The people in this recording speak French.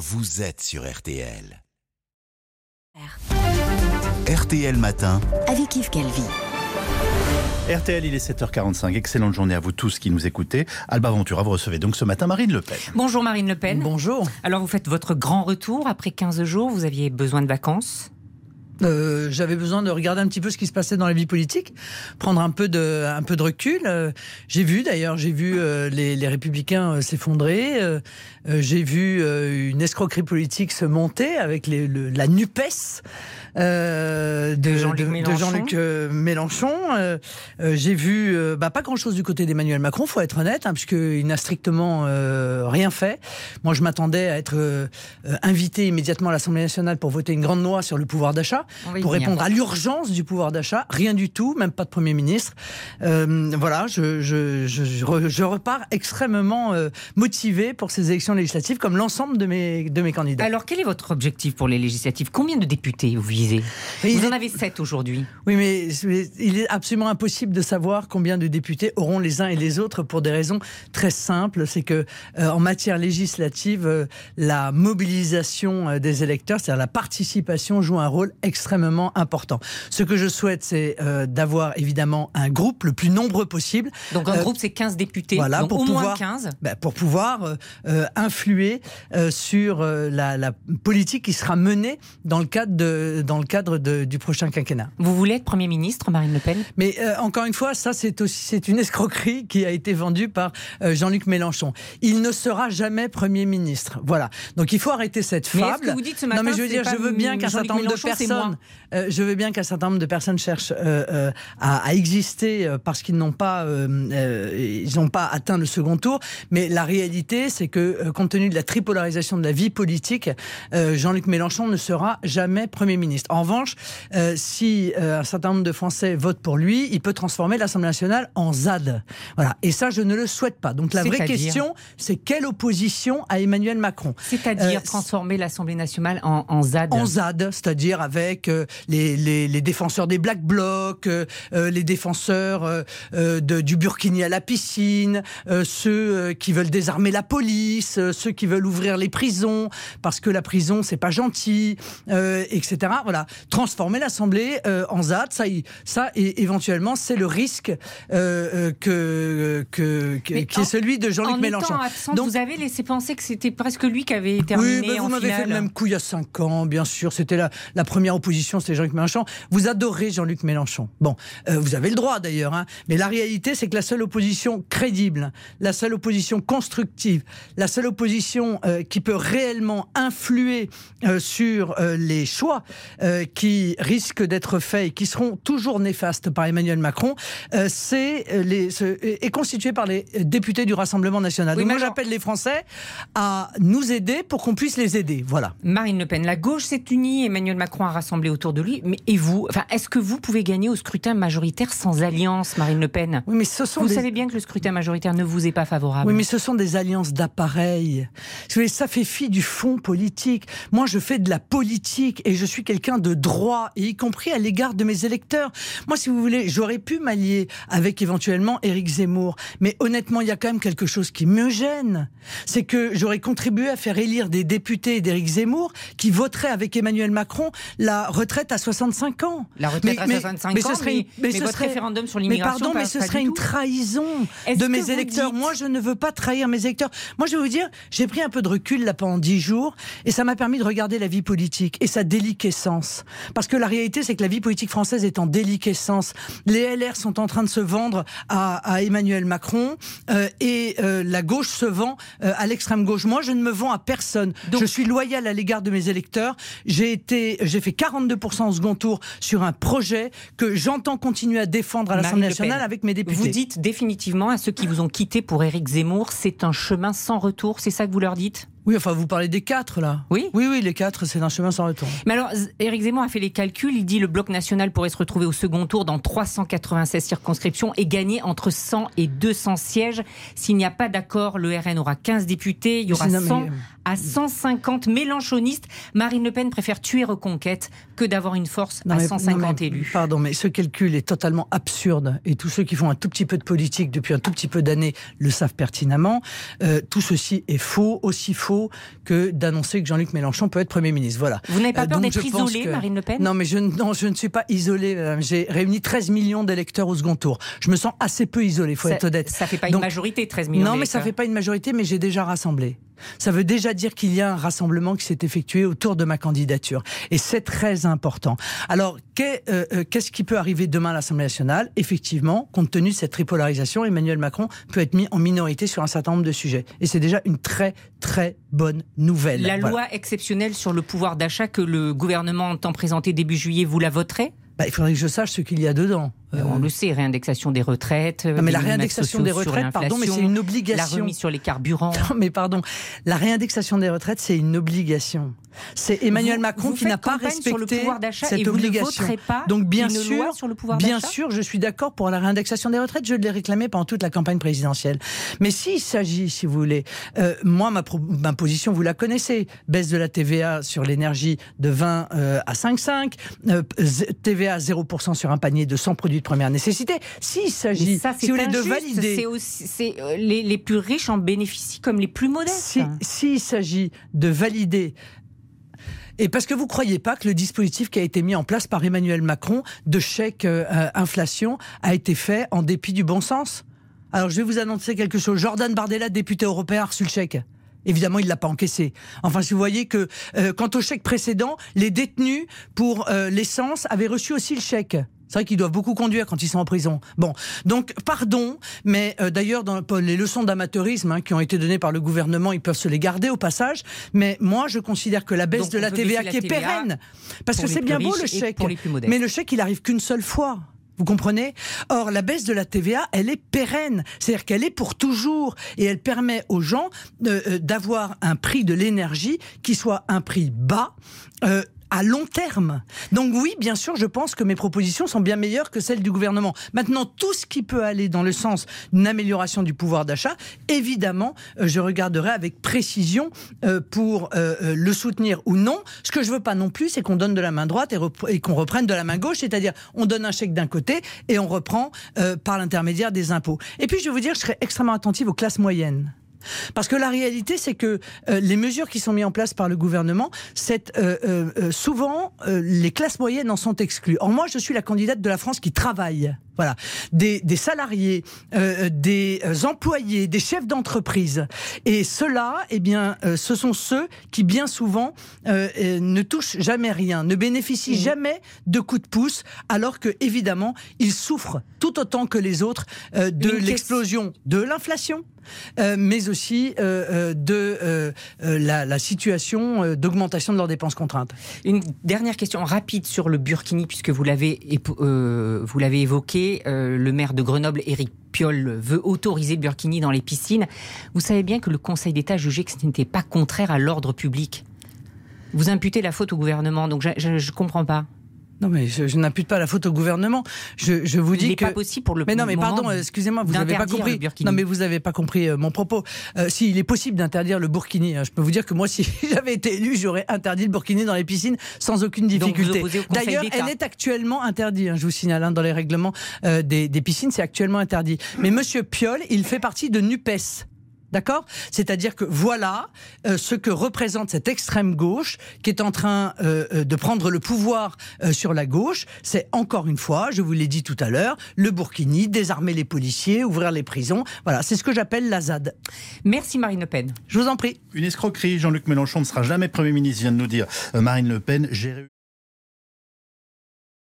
vous êtes sur RTL. RTL Matin. avec Yves Calvi. RTL, il est 7h45. Excellente journée à vous tous qui nous écoutez. Alba Ventura, vous recevez donc ce matin Marine Le Pen. Bonjour Marine Le Pen. Bonjour. Alors vous faites votre grand retour après 15 jours, vous aviez besoin de vacances Euh, J'avais besoin de regarder un petit peu ce qui se passait dans la vie politique, prendre un peu de, un peu de recul. Euh, j'ai vu d'ailleurs, j'ai vu euh, les, les républicains euh, s'effondrer. J'ai vu une escroquerie politique se monter avec les, le- la NUPES euh, de, De Jean-Luc de- Mélenchon. J'ai vu bah, pas grand-chose du côté d'Emmanuel Macron, faut être honnête, hein, puisqu'il n'a strictement rien fait. Moi, je m'attendais à être invité immédiatement à l'Assemblée nationale pour voter une grande loi sur le pouvoir d'achat, Pour venir. répondre à l'urgence du pouvoir d'achat. Rien du tout, même pas de Premier ministre. Euh, voilà, je, je, je, je re- je repars extrêmement euh, motivé pour ces élections législatives, comme l'ensemble de mes, de mes candidats. Alors quel est votre objectif pour les législatives? Combien de députés vous visez? Mais Vous en est- avez 7 aujourd'hui. Oui, mais il est absolument impossible de savoir combien de députés auront les uns et les autres pour des raisons très simples. C'est que euh, en matière législative, la mobilisation des électeurs, c'est-à-dire la participation, joue un rôle extrêmement important. Ce que je souhaite, c'est euh, d'avoir évidemment un groupe le plus nombreux possible. Donc un Euh, groupe c'est 15 députés, voilà, donc pour au moins pouvoir- 15. Ben, pour pouvoir euh, influer sur la, la politique qui sera menée dans le cadre, de, dans le cadre de- du prochain quinquennat. Vous voulez être Premier ministre Marine Le Pen? Mais encore une fois, ça c'est aussi c'est une escroquerie qui a été vendue par Jean-Luc Mélenchon. Il ne sera jamais Premier ministre. Voilà. Donc il faut arrêter cette Mais est-ce fable. que vous dites ce non matin, mais je veux dire, je veux bien qu'un certain nombre de moi personnes, euh, je veux bien qu'un certain nombre de personnes cherchent euh, euh, à, à exister parce qu'ils n'ont pas ils n'ont pas atteint le second tour. Mais la réalité, c'est que compte tenu de la tripolarisation de la vie politique, Jean-Luc Mélenchon ne sera jamais Premier ministre. En revanche, si un certain nombre de Français votent pour lui, il peut transformer l'Assemblée nationale en ZAD. Voilà. Et ça, je ne le souhaite pas. Donc la vraie question, c'est quelle opposition à Emmanuel Macron? C'est-à-dire transformer l'Assemblée nationale en, en ZAD? En ZAD, c'est-à-dire avec euh, les, les, les défenseurs des Black Blocs, euh, euh, les défenseurs de- du Burkini à la piscine, ceux qui veulent désarmer la police, ceux qui veulent ouvrir les prisons parce que la prison c'est pas gentil, etc. Voilà, transformer l'Assemblée en ZAD, ça, ça et éventuellement c'est le risque que, que, qui en- est celui de Jean-Luc En Mélenchon. Donc- vous avez laissé penser que c'était presque lui qui avait terminé oui, mais vous m'avez fait le même coup il y a cinq ans, bien sûr. C'était la, la première c'était Jean-Luc Mélenchon. Vous adorez Jean-Luc Mélenchon. Bon, euh, vous avez le droit d'ailleurs, hein. mais la réalité, c'est que la seule opposition crédible, la seule opposition constructive, la seule opposition euh, qui peut réellement influer euh, sur les choix qui risquent d'être faits et qui seront toujours néfastes par Emmanuel Macron, c'est les ce- est constituée par les députés du Rassemblement national. Oui, Donc moi, j'appelle les Français à nous aider pour qu'on puisse les aider. Voilà. Marine Le Pen, la gauche s'est unie, Emmanuel Macron a rassemblé autour de lui. Mais et vous enfin, Est-ce que vous pouvez gagner au scrutin majoritaire sans alliance, Marine Le Pen? Oui, mais ce sont Vous des... savez bien que le scrutin majoritaire ne vous est pas favorable. Oui, mais ce sont des alliances d'appareil. Ça fait fi du fond politique. Moi, je fais de la politique et je suis quelqu'un de droit, et y compris à l'égard de mes électeurs. Moi, si vous voulez, j'aurais pu m'allier avec éventuellement Éric Zemmour. Mais honnêtement, il y a quand même quelque chose qui me gêne. C'est que j'aurais contribué à faire élire des députés d'Éric Zemmour qui voteraient avec Emmanuel Macron la retraite à 65 ans. La retraite Mais- à mais- 65 mais ce ans, serait mais, une- mais mais ce votre serait- référendum sur Mais l'immigration, pardon, pas- mais ce serait une trahison de mes électeurs. Moi, je ne veux pas trahir mes électeurs. Moi, je vais vous dire, j'ai pris un peu de recul là pendant dix jours et ça m'a permis de regarder la vie politique et sa déliquescence. Parce que la réalité, c'est que la vie politique française est en déliquescence. Les LR sont en train de se vendre à, à Emmanuel Macron euh, et euh, la gauche se vend euh, à l'extrême gauche. Moi, je ne me vends à personne. Donc- je suis loyal à l'égard de mes électeurs. J'ai été, j'ai fait 42% au second tour sur un projet que j'entends continuer à défendre à l'Assemblée nationale avec mes députés. Vous dites définitivement à ceux qui vous ont quitté pour Éric Zemmour, c'est un chemin sans retour, c'est ça que vous leur dites? Oui, enfin, vous parlez des quatre, là. Oui. Oui, oui, les quatre, c'est un chemin sans retour. Mais alors, Éric Zemmour a fait les calculs. Il dit le bloc national pourrait se retrouver au second tour dans 396 circonscriptions et gagner entre 100 et 200 sièges. S'il n'y a pas d'accord, le RN aura 15 députés. Il y aura Mais c'est- non, 100 mais- à 150 mélanchonistes. Marine Le Pen préfère tuer Reconquête que d'avoir une force Non, à mais- 150 non, mais- élus. Pardon, mais ce calcul est totalement absurde et tous ceux qui font un tout petit peu de politique depuis un tout petit peu d'années le savent pertinemment. Euh, tout ceci est faux, aussi faux que d'annoncer que Jean-Luc Mélenchon peut être Premier ministre. Voilà. Vous n'avez pas Euh, peur d'être isolée, que- Marine Le Pen? Non, mais je, ne- non, je ne suis pas isolée. madame. J'ai réuni 13 millions d'électeurs au second tour. Je me sens assez peu isolée, faut ça, être honnête. Ça fait pas Donc- une majorité, 13 millions Non, mais ça d'électeurs. fait pas une majorité, mais j'ai déjà rassemblé. Ça veut déjà dire qu'il y a un rassemblement qui s'est effectué autour de ma candidature. Et c'est très important. Alors, euh, euh, qu'est-ce qui peut arriver demain à l'Assemblée nationale? Effectivement, compte tenu de cette tripolarisation, Emmanuel Macron peut être mis en minorité sur un certain nombre de sujets. Et c'est déjà une très, très bonne nouvelle. La Voilà. loi exceptionnelle sur le pouvoir d'achat que le gouvernement entend présenter début juillet, vous la voterez? Bah, il faudrait que je sache ce qu'il y a dedans. Euh, On le sait, réindexation des retraites. non, mais la réindexation des retraites, pardon, mais c'est une La obligation. remise sur les carburants. Non, mais pardon, la réindexation des retraites, c'est une obligation. C'est Emmanuel Vous- Macron vous qui n'a pas respecté sur le pouvoir d'achat cette et vous ne obligation. pas Donc bien une sûr, loi sur le pouvoir bien sûr, je suis d'accord pour la réindexation des retraites. Je l'ai réclamé pendant toute la campagne présidentielle. Mais s'il s'agit, si vous voulez, euh, moi ma, position, vous la connaissez, baisse de la TVA sur l'énergie de 20 euh, à 5,5, euh, TVA à 0% sur un panier de 100 produits de première nécessité. S'il s'agit, si vous voulez, de valider, C'est euh, les, les plus riches en bénéficient comme les plus modestes. si- s'il s'agit de valider et parce que vous croyez pas que le dispositif qui a été mis en place par Emmanuel Macron de chèque euh, euh, inflation a été fait en dépit du bon sens? Alors je vais vous annoncer quelque chose. Jordan Bardella, député européen, a reçu le chèque. Évidemment, il l'a pas encaissé. Enfin, si vous voyez que, euh, quant au chèque précédent, les détenus pour euh, l'essence avaient reçu aussi le chèque. C'est vrai qu'ils doivent beaucoup conduire quand ils sont en prison. Bon, donc pardon, mais euh, d'ailleurs dans les leçons d'amateurisme hein, qui ont été données par le gouvernement, ils peuvent se les garder au passage. Mais moi, je considère que la baisse Donc, de la TVA qui la est TVA pérenne, parce que c'est bien beau le chèque, mais le chèque il arrive qu'une seule fois. Vous comprenez? Or, la baisse de la TVA, elle est pérenne. C'est-à-dire qu'elle est pour toujours. Et elle permet aux gens euh, euh, d'avoir un prix de l'énergie qui soit un prix bas. euh, à long terme. Donc oui, bien sûr, je pense que mes propositions sont bien meilleures que celles du gouvernement. Maintenant, tout ce qui peut aller dans le sens d'une amélioration du pouvoir d'achat, évidemment, euh, je regarderai avec précision euh, pour euh, le soutenir ou non. Ce que je veux pas non plus, c'est qu'on donne de la main droite et, qu'on reprenne de la main gauche, c'est-à-dire on donne un chèque d'un côté et on reprend par l'intermédiaire des impôts. Et puis je vais vous dire, je serai extrêmement attentive aux classes moyennes. Parce que la réalité, c'est que euh, les mesures qui sont mises en place par le gouvernement, euh, euh, euh, souvent euh, les classes moyennes en sont exclues. Or moi, je suis la candidate de la France qui travaille. Voilà, des, des salariés, euh, des euh, employés, des chefs d'entreprise. Et ceux-là, eh bien, euh, ce sont ceux qui bien souvent euh, ne touchent jamais rien, ne bénéficient Mmh. jamais de coups de pouce, alors que évidemment, ils souffrent tout autant que les autres de l'explosion de l'inflation. euh, mais aussi euh, euh, de la, la situation d'augmentation de leurs dépenses contraintes. Une dernière question rapide sur le Burkini, puisque vous l'avez vous l'avez évoqué. Euh, le maire de Grenoble, Éric Piolle, veut autoriser le Burkini dans les piscines. Vous savez bien que le Conseil d'État jugeait que ce n'était pas contraire à l'ordre public. Vous imputez la faute au gouvernement, donc je ne comprends pas. Non, mais je, je n'impute pas la faute au gouvernement. Je, je vous Il dis n'est que. pas possible pour le Mais non, mais pardon, excusez-moi, vous n'avez pas compris. Non, mais vous n'avez pas compris euh, mon propos. Euh, si, il est possible d'interdire le burkini. hein. Je peux vous dire que moi, si j'avais été élu, j'aurais interdit le burkini dans les piscines sans aucune difficulté. D'ailleurs, elle est actuellement interdite. hein, je vous signale hein, dans les règlements euh, des, des piscines, c'est actuellement interdit. Mais Monsieur Piolle, il fait partie de Nupes. D'accord? C'est-à-dire que voilà euh, ce que représente cette extrême gauche qui est en train euh, euh, de prendre le pouvoir euh, sur la gauche. C'est encore une fois, je vous l'ai dit tout à l'heure, le Burkini, désarmer les policiers, ouvrir les prisons. Voilà, c'est ce que j'appelle la ZAD. Merci Marine Le Pen. Je vous en prie. Une escroquerie. Jean-Luc Mélenchon ne sera jamais Premier ministre, vient de nous dire euh, Marine Le Pen. J'ai